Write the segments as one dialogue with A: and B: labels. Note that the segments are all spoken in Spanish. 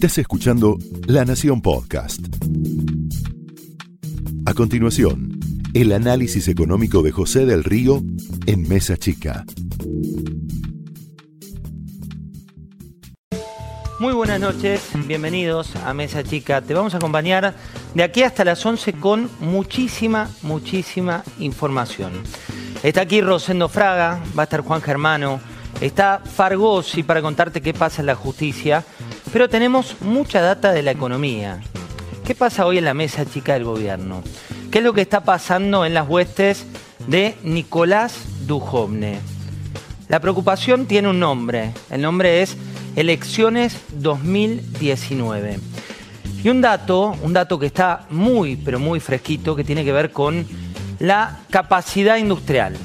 A: Estás escuchando La Nación Podcast. A continuación, el análisis económico de José del Río en Mesa Chica.
B: Muy buenas noches, bienvenidos a Mesa Chica. Te vamos a acompañar de aquí hasta las 11 con muchísima, muchísima información. Está aquí Rosendo Fraga, va a estar Juan Germano, está Fargosi para contarte qué pasa en la justicia, pero tenemos mucha data de la economía. ¿Qué pasa hoy en la mesa chica del gobierno? ¿Qué es lo que está pasando en las huestes de Nicolás Dujovne? La preocupación tiene un nombre, el nombre es Elecciones 2019. Y un dato, un dato que está muy, pero muy fresquito, que tiene que ver con la capacidad industrial,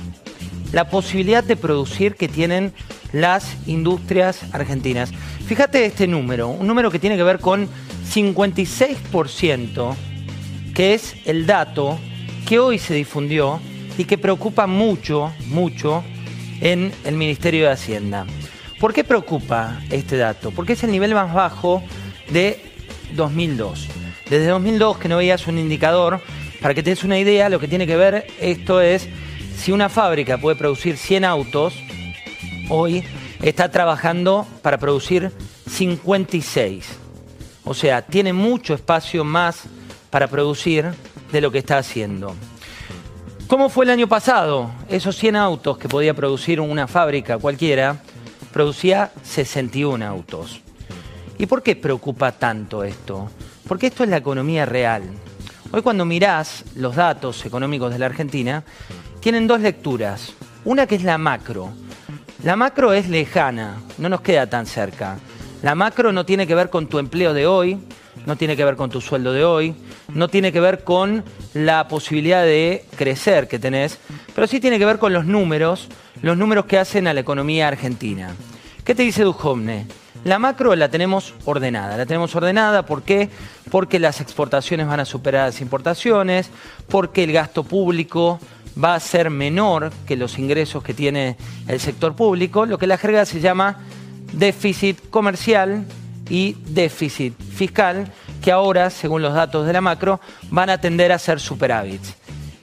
B: la posibilidad de producir que tienen las industrias argentinas. Fíjate este número, un número que tiene que ver con 56%, que es el dato que hoy se difundió y que preocupa mucho, mucho en el Ministerio de Hacienda. ¿Por qué preocupa este dato? Porque es el nivel más bajo de 2002. Desde 2002 que no veías un indicador para que te des una idea, lo que tiene que ver esto es si una fábrica puede producir 100 autos, hoy está trabajando para producir 56. O sea, tiene mucho espacio más para producir de lo que está haciendo. ¿Cómo fue el año pasado? Esos 100 autos que podía producir una fábrica cualquiera, producía 61 autos. ¿Y por qué preocupa tanto esto? Porque esto es la economía real. Hoy cuando mirás los datos económicos de la Argentina, tienen dos lecturas. Una que es la macro. La macro es lejana, no nos queda tan cerca. La macro no tiene que ver con tu empleo de hoy, no tiene que ver con tu sueldo de hoy, no tiene que ver con la posibilidad de crecer que tenés, pero sí tiene que ver con los números, los números que hacen a la economía argentina. ¿Qué te dice Duhovne? La macro la tenemos ordenada. La tenemos ordenada, ¿por qué? Porque las exportaciones van a superar las importaciones, porque el gasto público va a ser menor que los ingresos que tiene el sector público, lo que la jerga se llama déficit comercial y déficit fiscal, que ahora, según los datos de la macro, van a tender a ser superávits.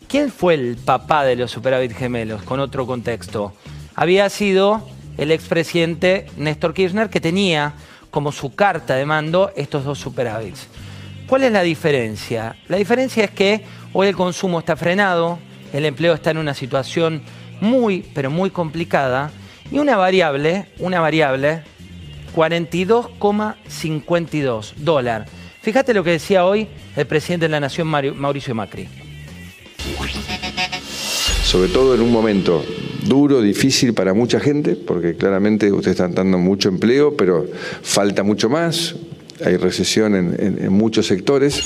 B: ¿Quién fue el papá de los superávit gemelos? Con otro contexto. Había sido el expresidente Néstor Kirchner, que tenía como su carta de mando estos dos superávits. ¿Cuál es la diferencia? La diferencia es que hoy el consumo está frenado, el empleo está en una situación muy, pero muy complicada, y una variable, una variable, 42,52 dólar. Fíjate lo que decía hoy el presidente de la Nación, Mauricio Macri.
C: Sobre todo en un momento duro, difícil para mucha gente, porque claramente ustedes están dando mucho empleo, pero falta mucho más, hay recesión en, muchos sectores.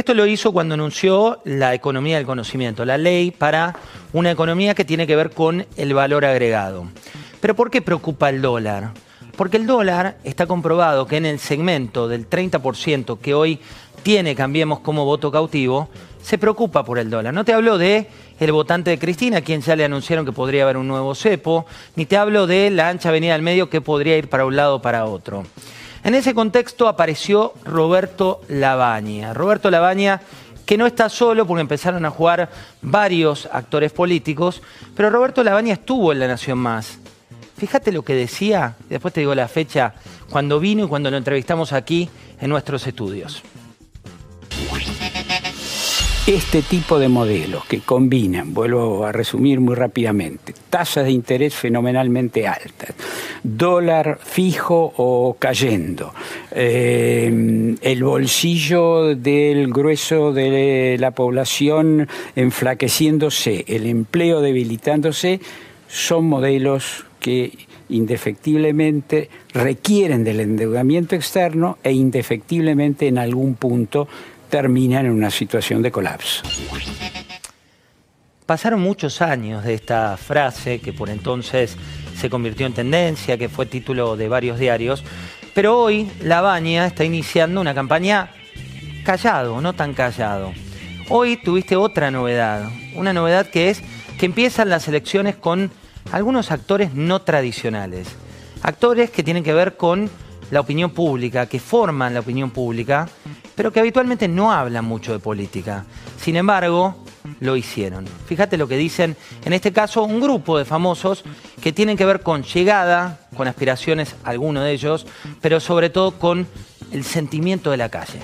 B: Esto lo hizo cuando anunció la economía del conocimiento, la ley para una economía que tiene que ver con el valor agregado. Pero ¿por qué preocupa el dólar? Porque el dólar está comprobado que en el segmento del 30% que hoy tiene Cambiemos como voto cautivo, se preocupa por el dólar. No te hablo de el votante de Cristina, quien ya le anunciaron que podría haber un nuevo cepo, ni te hablo de la ancha avenida del medio que podría ir para un lado o para otro. En ese contexto apareció Roberto Labaña. Roberto Labaña que no está solo porque empezaron a jugar varios actores políticos, pero Roberto Labaña estuvo en La Nación Más. Fíjate lo que decía, después te digo la fecha, cuando vino y cuando lo entrevistamos aquí en nuestros estudios
D: este tipo de modelos que combinan, vuelvo a resumir muy rápidamente, tasas de interés fenomenalmente altas, dólar fijo o cayendo, eh, el bolsillo del grueso de la población enflaqueciéndose, el empleo debilitándose, son modelos que indefectiblemente requieren del endeudamiento externo e indefectiblemente en algún punto terminan en una situación de colapso.
B: Pasaron muchos años de esta frase que por entonces se convirtió en tendencia, que fue título de varios diarios, pero hoy La Baña está iniciando una campaña callado, no tan callado. Hoy tuviste otra novedad, una novedad que es que empiezan las elecciones con algunos actores no tradicionales. Actores que tienen que ver con la opinión pública, que forman la opinión pública, pero que habitualmente no hablan mucho de política. Sin embargo, lo hicieron. Fíjate lo que dicen, en este caso, un grupo de famosos que tienen que ver con llegada, con aspiraciones, algunos de ellos, pero sobre todo con el sentimiento de la calle.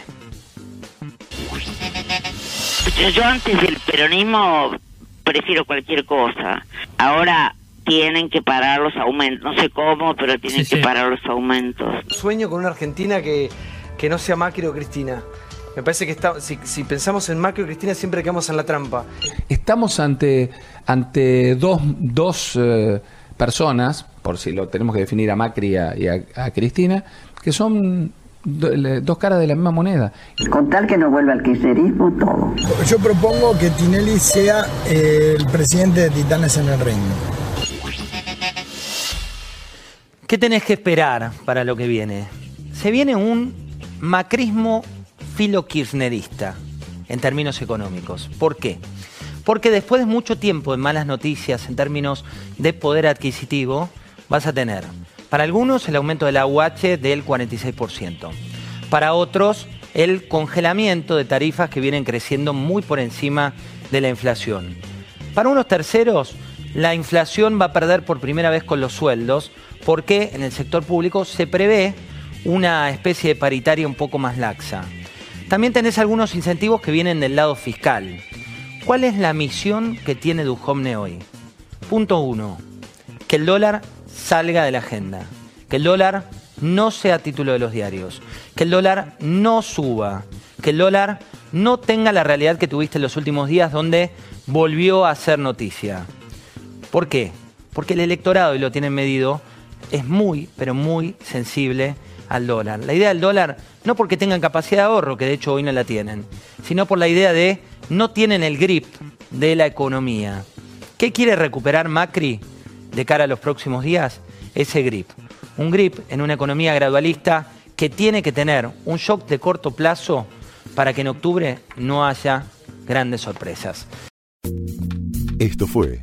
E: Yo antes del peronismo prefiero cualquier cosa. Ahora tienen que parar los aumentos. No sé cómo, pero tienen que parar los aumentos.
F: Sueño con una Argentina que, que no sea Macri o Cristina. Me parece que está, si, pensamos en Macri o Cristina siempre quedamos en la trampa.
G: Estamos ante, ante dos, dos eh, personas, por si lo tenemos que definir a Macri y a, Cristina, que son dos caras de la misma moneda.
H: Con tal que no vuelva al kirchnerismo, todo.
I: Yo propongo que Tinelli sea el presidente de Titanes en el Reino.
B: ¿Qué tenés que esperar para lo que viene? Se viene un macrismo filo kirchnerista en términos económicos. ¿Por qué? Porque después de mucho tiempo de malas noticias en términos de poder adquisitivo, vas a tener, para algunos, el aumento del AUH del 46%. Para otros, el congelamiento de tarifas que vienen creciendo muy por encima de la inflación. Para unos terceros, la inflación va a perder por primera vez con los sueldos, porque en el sector público se prevé una especie de paritaria un poco más laxa. También tenés algunos incentivos que vienen del lado fiscal. ¿Cuál es la misión que tiene Duhomne hoy? Punto uno, que el dólar salga de la agenda, que el dólar no sea título de los diarios, que el dólar no suba, que el dólar no tenga la realidad que tuviste en los últimos días donde volvió a ser noticia. ¿Por qué? Porque el electorado, y lo tienen medido, es muy, pero muy sensible al dólar. La idea del dólar, no porque tengan capacidad de ahorro, que de hecho hoy no la tienen, sino por la idea de no tienen el grip de la economía. ¿Qué quiere recuperar Macri de cara a los próximos días? Ese grip. Un grip en una economía gradualista que tiene que tener un shock de corto plazo para que en octubre no haya grandes sorpresas.
A: Esto fue